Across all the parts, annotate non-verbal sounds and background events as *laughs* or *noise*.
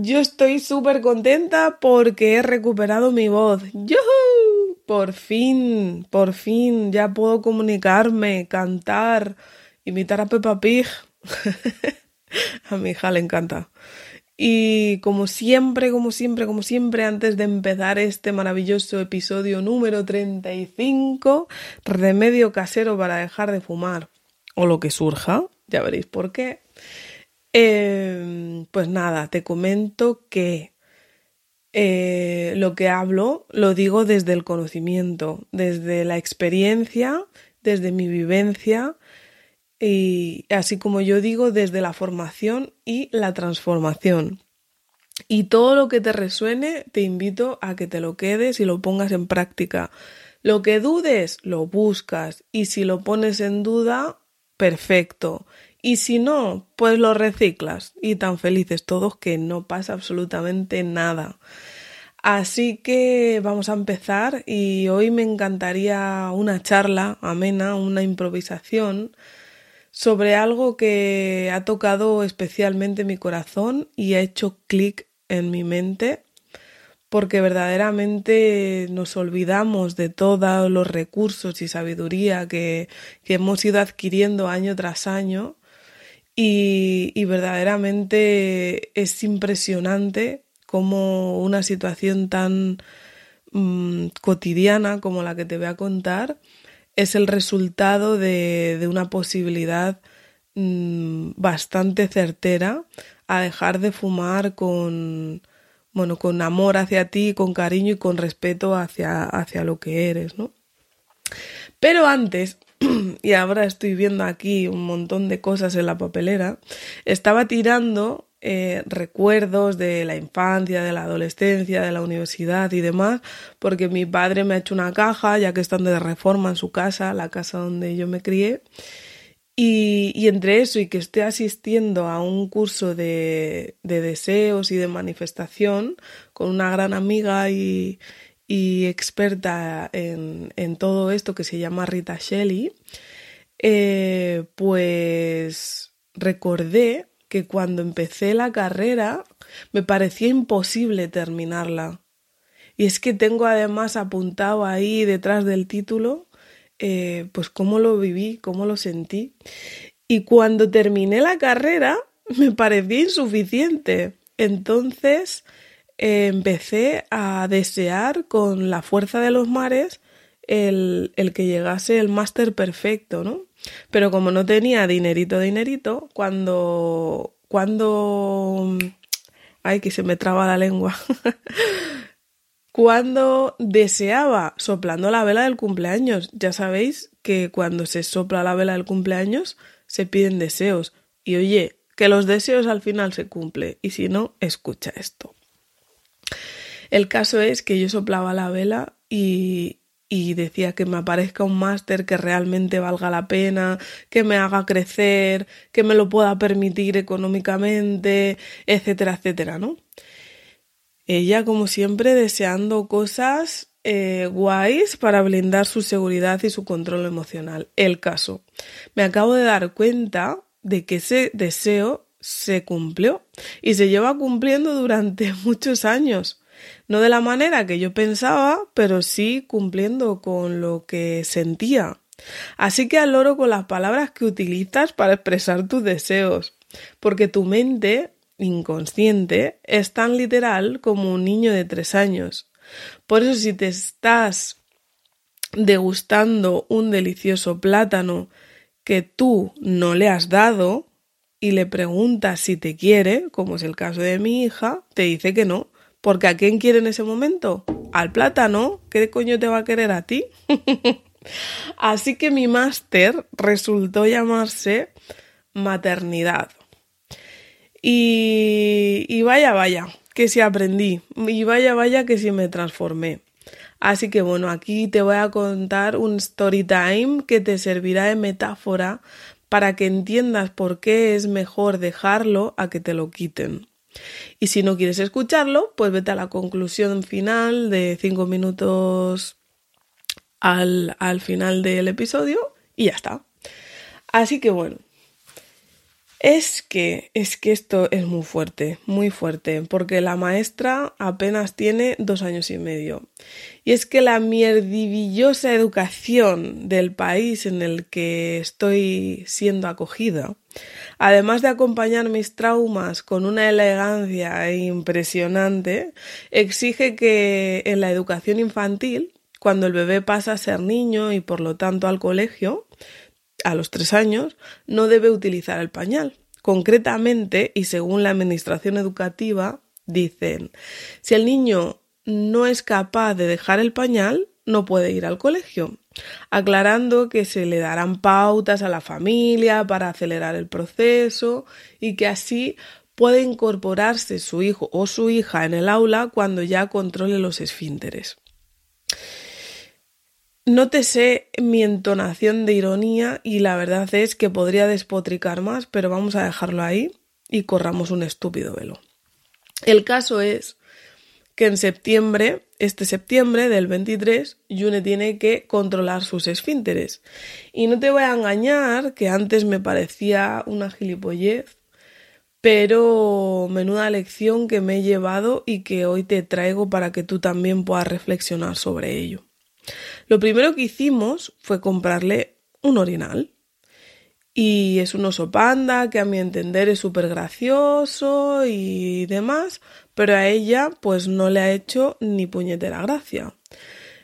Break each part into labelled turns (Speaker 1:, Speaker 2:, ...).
Speaker 1: Yo estoy súper contenta porque he recuperado mi voz. ¡Yuhu! Por fin, por fin, ya puedo comunicarme, cantar, imitar a Peppa Pig. *laughs* a mi hija le encanta. Y como siempre, como siempre, como siempre, antes de empezar este maravilloso episodio número 35, remedio casero para dejar de fumar, o lo que surja, ya veréis por qué. Eh, pues nada, te comento que eh, lo que hablo lo digo desde el conocimiento, desde la experiencia, desde mi vivencia y así como yo digo desde la formación y la transformación. Y todo lo que te resuene te invito a que te lo quedes y lo pongas en práctica. Lo que dudes, lo buscas y si lo pones en duda, perfecto. Y si no, pues lo reciclas y tan felices todos que no pasa absolutamente nada. Así que vamos a empezar y hoy me encantaría una charla amena, una improvisación sobre algo que ha tocado especialmente mi corazón y ha hecho clic en mi mente porque verdaderamente nos olvidamos de todos los recursos y sabiduría que, que hemos ido adquiriendo año tras año y, verdaderamente es impresionante cómo una situación tan mm, cotidiana como la que te voy a contar es el resultado de, una posibilidad mm, bastante certera a dejar de fumar con, bueno, con amor hacia ti, con cariño y con respeto hacia, hacia lo que eres, ¿no? Pero antes *clears throat* y ahora estoy viendo aquí un montón de cosas en la papelera, estaba tirando eh, recuerdos de la infancia, de la adolescencia, de la universidad y demás, porque mi padre me ha hecho una caja, ya que están de reforma en su casa, la casa donde yo me crié. Y, entre eso y que esté asistiendo a un curso de, de deseos y de manifestación con una gran amiga y, y experta en, todo esto que se llama Rita Shelley, eh, pues recordé que cuando empecé la carrera me parecía imposible terminarla. Y es que tengo además apuntado ahí detrás del título, eh, pues cómo lo viví, cómo lo sentí. Y cuando terminé la carrera *laughs* me parecía insuficiente. Entonces empecé a desear con la fuerza de los mares el, que llegase el máster perfecto, ¿no? Pero como no tenía dinerito, dinerito, cuando, cuando, ay, que se me traba la lengua, *laughs* cuando deseaba soplando la vela del cumpleaños, ya sabéis que cuando se sopla la vela del cumpleaños se piden deseos y oye, que los deseos al final se cumplen y si no, escucha esto. El caso es que yo soplaba la vela y, y decía que me aparezca un máster que realmente valga la pena, que me haga crecer, que me lo pueda permitir económicamente, etcétera, etcétera, ¿no? Ella, como siempre, deseando cosas eh, guays para blindar su seguridad y su control emocional. El caso. Me acabo de dar cuenta de que ese deseo se cumplió y se lleva cumpliendo durante *laughs* muchos años. No de la manera que yo pensaba, pero sí cumpliendo con lo que sentía. Así que al loro con las palabras que utilizas para expresar tus deseos, porque tu mente inconsciente es tan literal como un niño de tres años. Por eso si te estás degustando un delicioso plátano que tú no le has dado y le preguntas si te quiere, como es el caso de mi hija, te dice que no, porque ¿a quién quiere en ese momento? Al plátano. ¿Qué coño te va a querer a ti? *laughs* Así que mi máster resultó llamarse maternidad. Y, y vaya, vaya, que si aprendí. Y vaya, vaya, que si me transformé. Así que bueno, aquí te voy a contar un story time que te servirá de metáfora para que entiendas por qué es mejor dejarlo a que te lo quiten. Y si no quieres escucharlo, pues vete a la conclusión final de cinco minutos al, al final del episodio y ya está. Así que bueno, es que, es que esto es muy fuerte, muy fuerte, porque la maestra apenas tiene dos años y medio. Y es que la mierdivillosa educación del país en el que estoy siendo acogida, además de acompañar mis traumas con una elegancia impresionante, exige que en la educación infantil, cuando el bebé pasa a ser niño y por lo tanto al colegio, a los tres años no debe utilizar el pañal. Concretamente, y según la Administración Educativa, dicen, si el niño no es capaz de dejar el pañal, no puede ir al colegio, aclarando que se le darán pautas a la familia para acelerar el proceso y que así puede incorporarse su hijo o su hija en el aula cuando ya controle los esfínteres. No te sé mi entonación de ironía y la verdad es que podría despotricar más, pero vamos a dejarlo ahí y corramos un estúpido velo. El caso es que en septiembre, este septiembre del 23, Yune tiene que controlar sus esfínteres. Y no te voy a engañar que antes me parecía una gilipollez, pero menuda lección que me he llevado y que hoy te traigo para que tú también puedas reflexionar sobre ello. Lo primero que hicimos fue comprarle un orinal. Y es un oso panda que a mi entender es súper gracioso y demás, pero a ella pues no le ha hecho ni puñetera gracia.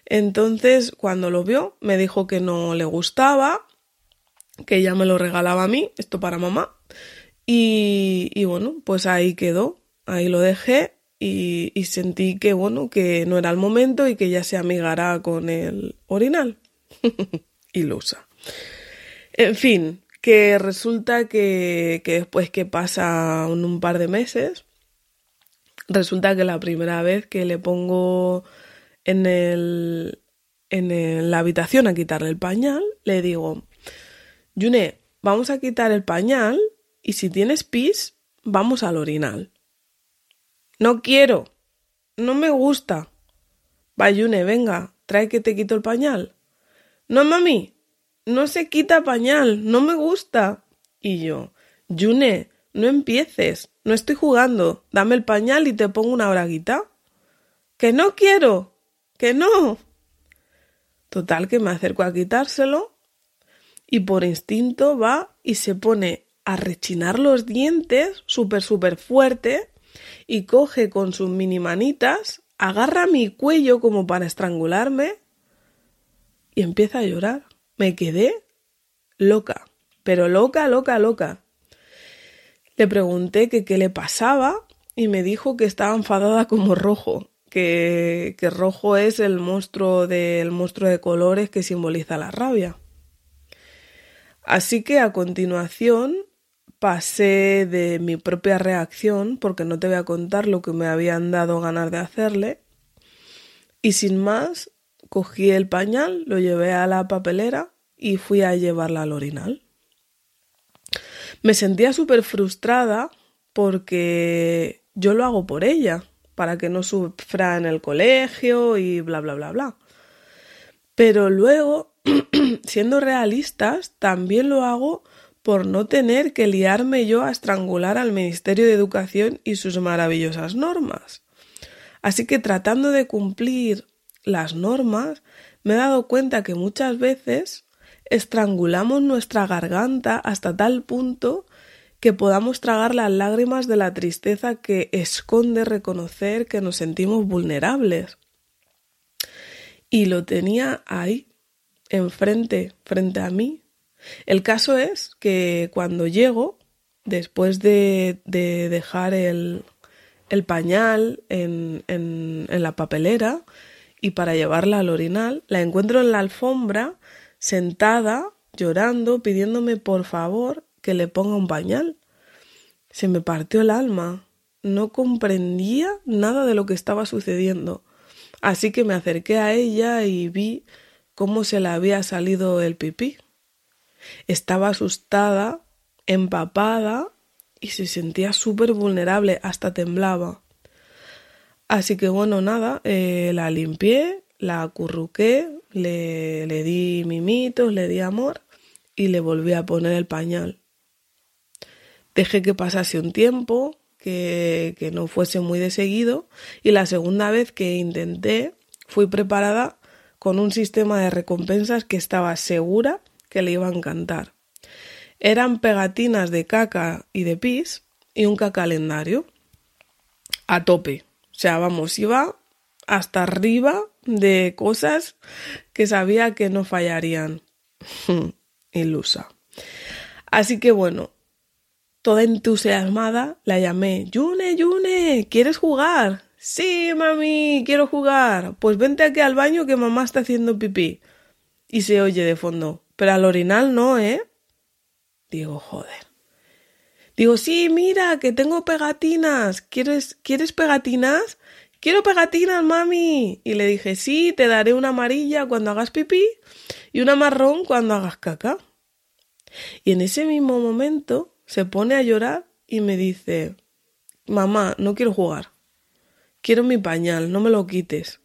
Speaker 1: Entonces cuando lo vio me dijo que no le gustaba, que ella me lo regalaba a mí, esto para mamá. Y, y bueno, pues ahí quedó, ahí lo dejé y, sentí que, bueno, que no era el momento y que ya se amigara con el orinal. *laughs* Ilusa. En fin, que resulta que, que después que pasa un, par de meses, resulta que la primera vez que le pongo en, el, en la habitación a quitarle el pañal, le digo, Yune, vamos a quitar el pañal y si tienes pis, vamos al orinal. No quiero. No me gusta. Bayune, venga, trae que te quito el pañal. No, mami, no se quita pañal, no me gusta. Y yo, Yune, no empieces, no estoy jugando, dame el pañal y te pongo una braguita. Que no quiero, que no. Total que me acerco a quitárselo y por instinto va y se pone a rechinar los dientes súper, súper fuerte y coge con sus mini manitas, agarra mi cuello como para estrangularme y empieza a llorar. Me quedé loca, pero loca, loca, loca. Le pregunté que qué le pasaba y me dijo que estaba enfadada como rojo, que, que rojo es el monstruo del monstruo de colores que simboliza la rabia. Así que a continuación pasé de mi propia reacción, porque no te voy a contar lo que me habían dado ganas de hacerle, y sin más, cogí el pañal, lo llevé a la papelera y fui a llevarla al orinal. Me sentía súper frustrada porque yo lo hago por ella, para que no sufra en el colegio y bla, bla, bla, bla. Pero luego, *clears throat* siendo realistas, también lo hago por no tener que liarme yo a estrangular al Ministerio de Educación y sus maravillosas normas. Así que tratando de cumplir las normas, me he dado cuenta que muchas veces estrangulamos nuestra garganta hasta tal punto que podamos tragar las lágrimas de la tristeza que esconde reconocer que nos sentimos vulnerables. Y lo tenía ahí, enfrente, frente a mí, el caso es que cuando llego, después de, dejar el, pañal en, en, la papelera y para llevarla al orinal, la encuentro en la alfombra, sentada, llorando, pidiéndome por favor que le ponga un pañal. Se me partió el alma. No comprendía nada de lo que estaba sucediendo. Así que me acerqué a ella y vi cómo se le había salido el pipí. Estaba asustada, empapada y se sentía súper vulnerable, hasta temblaba. Así que bueno, nada, eh, la limpié, la acurruqué, le, le di mimitos, le di amor y le volví a poner el pañal. Dejé que pasase un tiempo, que, que no fuese muy de seguido, y la segunda vez que intenté fui preparada con un sistema de recompensas que estaba segura que le iba a encantar. Eran pegatinas de caca y de pis y un calendario a tope. O sea, vamos, iba hasta arriba de cosas que sabía que no fallarían. *laughs* Ilusa. Así que bueno, toda entusiasmada la llamé. Yune, Yune, ¿quieres jugar? Sí, mami, quiero jugar. Pues vente aquí al baño que mamá está haciendo pipí. Y se oye de fondo. Pero al orinal no, ¿eh? Digo, joder. Digo, sí, mira, que tengo pegatinas. ¿Quieres, ¿quieres pegatinas? Quiero pegatinas, mami. Y le dije, sí, te daré una amarilla cuando hagas pipí y una marrón cuando hagas caca. Y en ese mismo momento se pone a llorar y me dice, mamá, no quiero jugar. Quiero mi pañal, no me lo quites.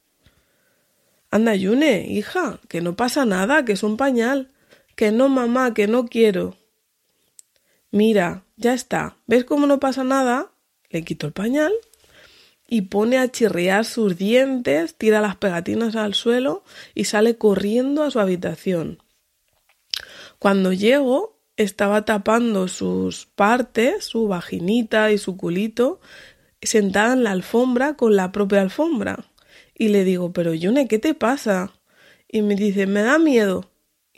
Speaker 1: Anda, Yune, hija, que no pasa nada, que es un pañal. Que no, mamá, que no quiero. Mira, ya está. ¿Ves cómo no pasa nada? Le quito el pañal y pone a chirriar sus dientes, tira las pegatinas al suelo y sale corriendo a su habitación. Cuando llego, estaba tapando sus partes, su vaginita y su culito, sentada en la alfombra con la propia alfombra. Y le digo, pero Yune, ¿qué te pasa? Y me dice, me da miedo.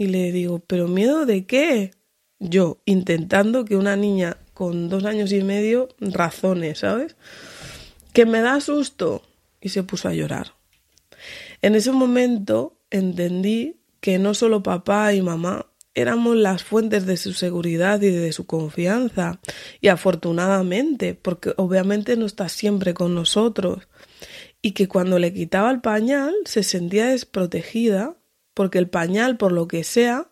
Speaker 1: Y le digo, ¿pero miedo de qué? Yo, intentando que una niña con dos años y medio razone, ¿sabes? Que me da susto. Y se puso a llorar. En ese momento entendí que no solo papá y mamá éramos las fuentes de su seguridad y de su confianza. Y afortunadamente, porque obviamente no está siempre con nosotros. Y que cuando le quitaba el pañal se sentía desprotegida, porque el pañal, por lo que sea,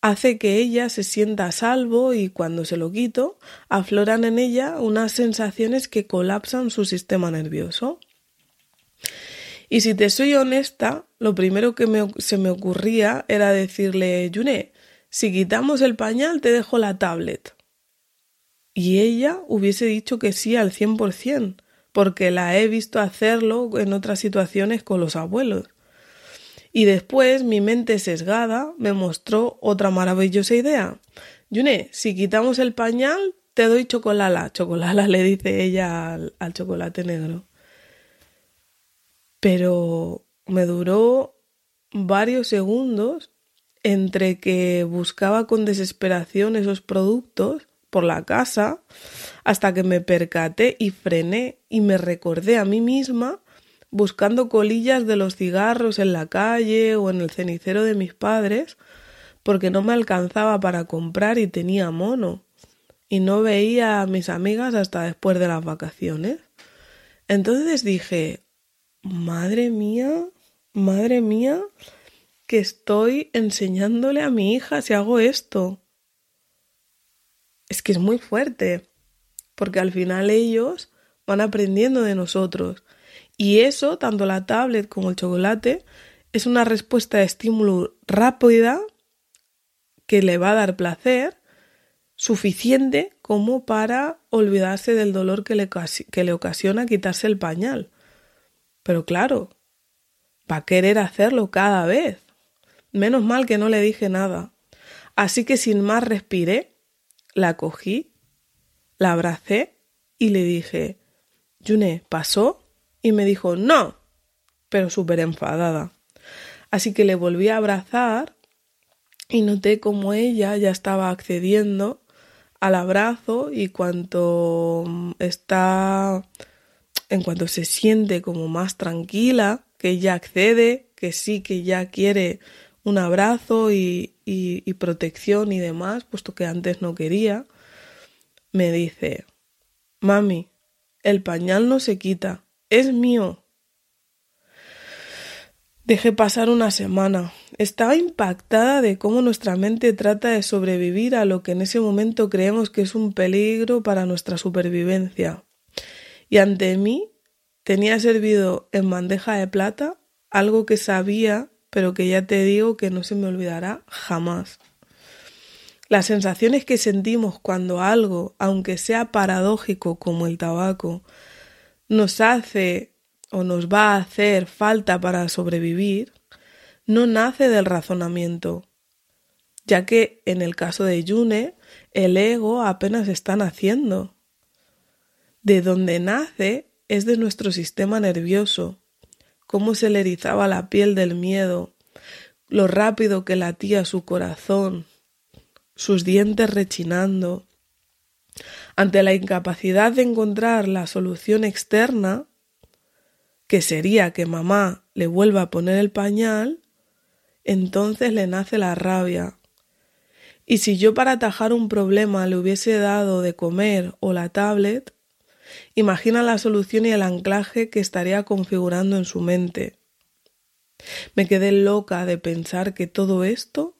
Speaker 1: hace que ella se sienta a salvo y cuando se lo quito, afloran en ella unas sensaciones que colapsan su sistema nervioso. Y si te soy honesta, lo primero que se me ocurría era decirle, Yune, si quitamos el pañal te dejo la tablet. Y ella hubiese dicho que sí al cien por cien, porque la he visto hacerlo en otras situaciones con los abuelos. Y después mi mente sesgada me mostró otra maravillosa idea. Yune, si quitamos el pañal, te doy chocolala. Chocolala *laughs* le dice ella al chocolate negro pero me duró varios segundos entre que buscaba con desesperación esos productos por la casa hasta que me percaté y frené y me recordé a mí misma buscando colillas de los cigarros en la calle o en el cenicero de mis padres porque no me alcanzaba para comprar y tenía mono y no veía a mis amigas hasta después de las vacaciones. Entonces dije, madre mía, madre mía, que estoy enseñándole a mi hija si hago esto. Es que es muy fuerte, porque al final ellos van aprendiendo de nosotros. Y eso, tanto la tablet como el chocolate, es una respuesta de estímulo rápida que le va a dar placer suficiente como para olvidarse del dolor que le, que le ocasiona quitarse el pañal. Pero claro, va a querer hacerlo cada vez. Menos mal que no le dije nada. Así que sin más respiré, la cogí, la abracé y le dije, Yune, ¿pasó? Y me dijo, no, pero súper enfadada. Así que le volví a abrazar y noté como ella ya estaba accediendo al abrazo y cuanto está en cuanto se siente como más tranquila, que ya accede, que sí, que ya quiere un abrazo y, y, protección y demás, puesto que antes no quería, me dice, mami, el pañal no se quita, es mío. Dejé pasar una semana. Estaba impactada de cómo nuestra mente trata de sobrevivir a lo que en ese momento creemos que es un peligro para nuestra supervivencia. Y ante mí tenía servido en bandeja de plata algo que sabía, pero que ya te digo que no se me olvidará jamás. Las sensaciones que sentimos cuando algo, aunque sea paradójico como el tabaco, nos hace o nos va a hacer falta para sobrevivir, no nace del razonamiento, ya que en el caso de Yune, el ego apenas está naciendo. De donde nace es de nuestro sistema nervioso, cómo se le erizaba la piel del miedo, lo rápido que latía su corazón, sus dientes rechinando. Ante la incapacidad de encontrar la solución externa, que sería que mamá le vuelva a poner el pañal, entonces le nace la rabia. Y si yo para atajar un problema le hubiese dado de comer o la tablet, imagina la solución y el anclaje que estaría configurando en su mente. Me quedé loca de pensar que todo esto...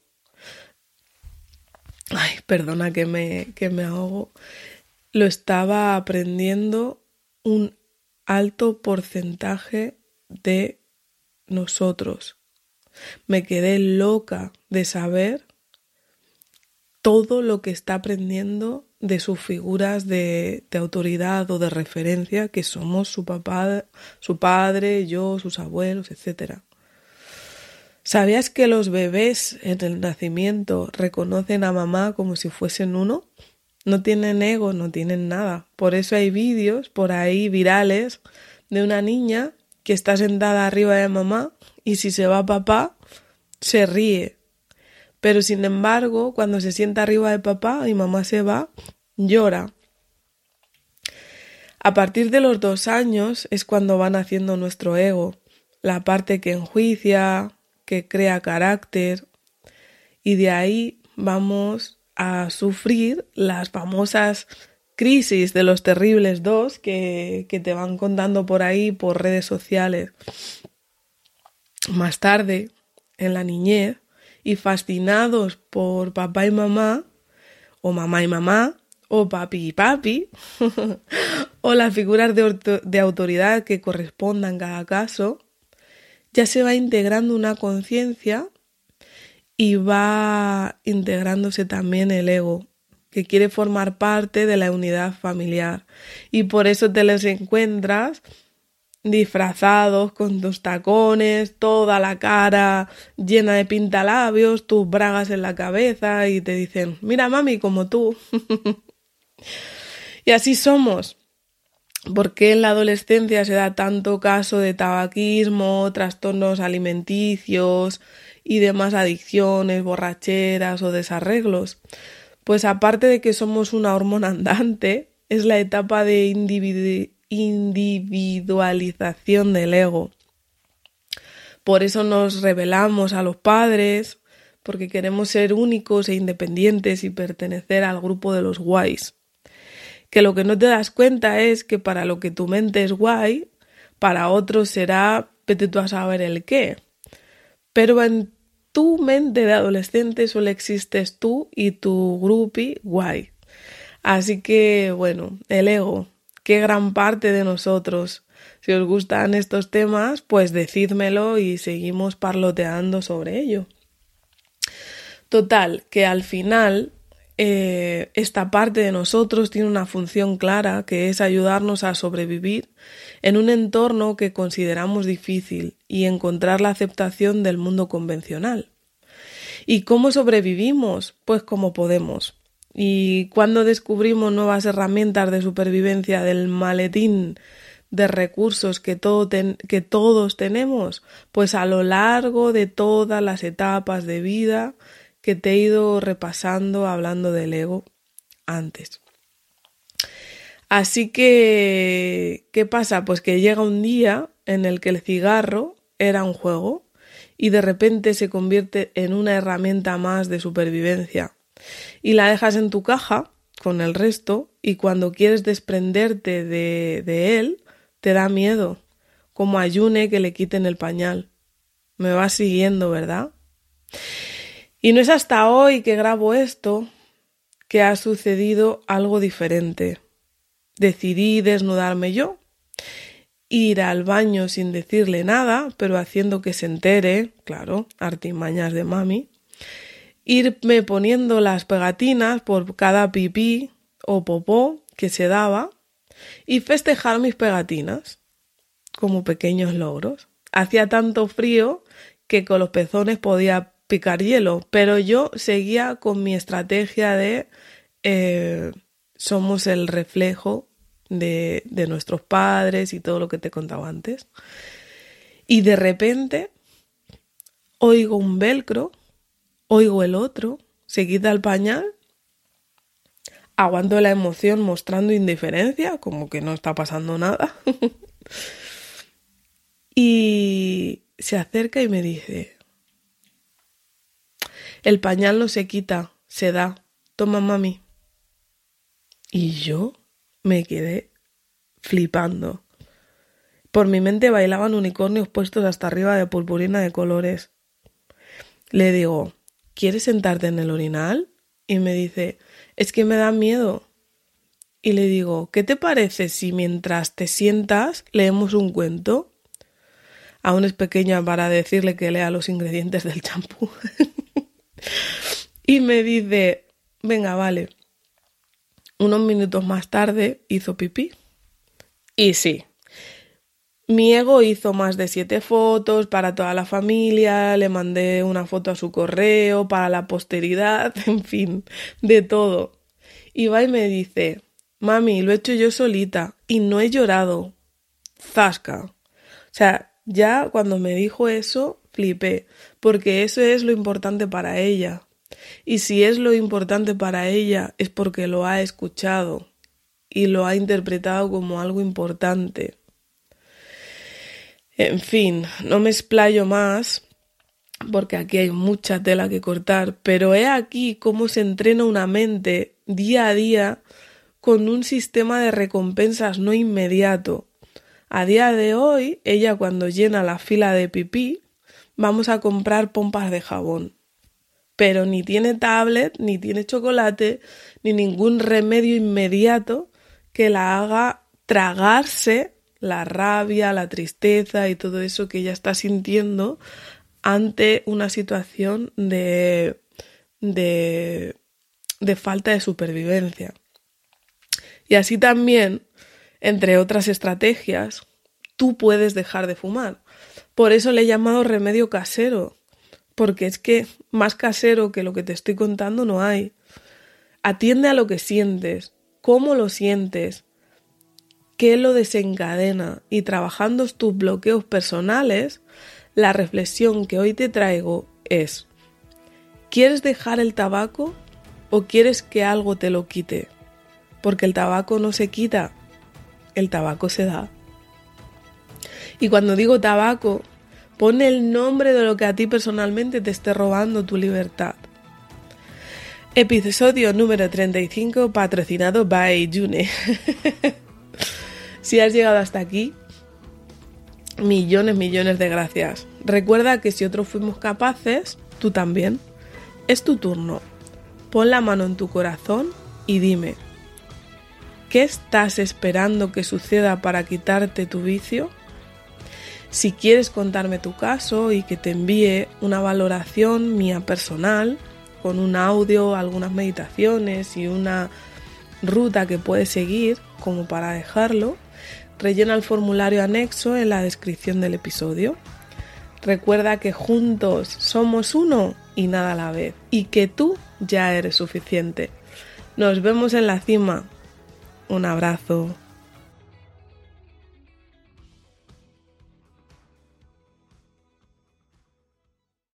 Speaker 1: Ay, perdona que me, que me ahogo. Lo estaba aprendiendo un alto porcentaje de nosotros. Me quedé loca de saber todo lo que está aprendiendo de sus figuras de, autoridad o de referencia, que somos su papá, su padre, yo, sus abuelos, etc. ¿Sabías que los bebés en el nacimiento reconocen a mamá como si fuesen uno? No tienen ego, no tienen nada. Por eso hay vídeos por ahí virales de una niña que está sentada arriba de mamá y si se va papá, se ríe. Pero sin embargo, cuando se sienta arriba de papá y mamá se va, llora. A partir de los dos años es cuando va naciendo nuestro ego, la parte que enjuicia, que crea carácter, y de ahí vamos a sufrir las famosas crisis de los terribles dos que, que te van contando por ahí, por redes sociales. Más tarde, en la niñez, y fascinados por papá y mamá, o mamá y mamá, o papi y papi, *laughs* o las figuras de, de, autoridad que correspondan cada caso, ya se va integrando una conciencia y va integrándose también el ego, que quiere formar parte de la unidad familiar. Y por eso te los encuentras disfrazados con tus tacones, toda la cara llena de pintalabios, tus bragas en la cabeza y te dicen, mira mami, como tú. *laughs* y así somos. ¿Por qué en la adolescencia se da tanto caso de tabaquismo, trastornos alimenticios, y demás adicciones, borracheras o desarreglos. Pues aparte de que somos una hormona andante, es la etapa de individualización del ego. Por eso nos revelamos a los padres, porque queremos ser únicos e independientes y pertenecer al grupo de los guays. Que lo que no te das cuenta es que para lo que tu mente es guay, para otros será vete tú a saber el qué. Pero en tu mente de adolescente solo existes tú y tu grupi guay. Así que, bueno, el ego, qué gran parte de nosotros. Si os gustan estos temas, pues decídmelo y seguimos parloteando sobre ello. Total, que al final eh, esta parte de nosotros tiene una función clara que es ayudarnos a sobrevivir en un entorno que consideramos difícil y encontrar la aceptación del mundo convencional. ¿Y cómo sobrevivimos? Pues como podemos. Y cuando descubrimos nuevas herramientas de supervivencia del maletín de recursos que, que todos tenemos, pues a lo largo de todas las etapas de vida que te he ido repasando hablando del ego antes. Así que, ¿qué pasa? Pues que llega un día en el que el cigarro era un juego y de repente se convierte en una herramienta más de supervivencia. Y la dejas en tu caja con el resto y cuando quieres desprenderte de, él, te da miedo, como a Yune que le quiten el pañal. Me va siguiendo, ¿verdad? Y no es hasta hoy que grabo esto que ha sucedido algo diferente. Decidí desnudarme yo, ir al baño sin decirle nada, pero haciendo que se entere, claro, artimañas de mami, irme poniendo las pegatinas por cada pipí o popó que se daba y festejar mis pegatinas como pequeños logros. Hacía tanto frío que con los pezones podía picar hielo, pero yo seguía con mi estrategia de eh, somos el reflejo de, de nuestros padres y todo lo que te contaba antes. Y de repente oigo un velcro, oigo el otro, se quita el pañal, aguanto la emoción mostrando indiferencia, como que no está pasando nada. *laughs* y se acerca y me dice, el pañal no se quita, se da, toma mami. Y yo me quedé flipando. Por mi mente bailaban unicornios puestos hasta arriba de purpurina de colores. Le digo, ¿quieres sentarte en el orinal? Y me dice, es que me da miedo. Y le digo, ¿qué te parece si mientras te sientas leemos un cuento? Aún es pequeña para decirle que lea los ingredientes del champú. *laughs* y me dice, venga, vale. Unos minutos más tarde hizo pipí. Y sí, mi ego hizo más de siete fotos para toda la familia, le mandé una foto a su correo, para la posteridad, *laughs* en fin, de todo. Y va y me dice, mami, lo he hecho yo solita y no he llorado. Zasca. O sea, ya cuando me dijo eso, flipé, porque eso es lo importante para ella. Y si es lo importante para ella es porque lo ha escuchado y lo ha interpretado como algo importante. En fin, no me explayo más porque aquí hay mucha tela que cortar, pero he aquí cómo se entrena una mente día a día con un sistema de recompensas no inmediato. A día de hoy, ella cuando llena la fila de pipí, vamos a comprar pompas de jabón pero ni tiene tablet, ni tiene chocolate, ni ningún remedio inmediato que la haga tragarse la rabia, la tristeza y todo eso que ella está sintiendo ante una situación de, de, de falta de supervivencia. Y así también, entre otras estrategias, tú puedes dejar de fumar. Por eso le he llamado remedio casero, porque es que más casero que lo que te estoy contando no hay. Atiende a lo que sientes, cómo lo sientes, qué lo desencadena y trabajando tus bloqueos personales, la reflexión que hoy te traigo es, ¿quieres dejar el tabaco o quieres que algo te lo quite? Porque el tabaco no se quita, el tabaco se da. Y cuando digo tabaco, Pone el nombre de lo que a ti personalmente te esté robando tu libertad. Episodio número 35 patrocinado by June. *laughs* si has llegado hasta aquí, millones, millones de gracias. Recuerda que si otros fuimos capaces, tú también. Es tu turno. Pon la mano en tu corazón y dime, ¿qué estás esperando que suceda para quitarte tu vicio? Si quieres contarme tu caso y que te envíe una valoración mía personal, con un audio, algunas meditaciones y una ruta que puedes seguir como para dejarlo, rellena el formulario anexo en la descripción del episodio. Recuerda que juntos somos uno y nada a la vez, y que tú ya eres suficiente. Nos vemos en la cima. Un abrazo.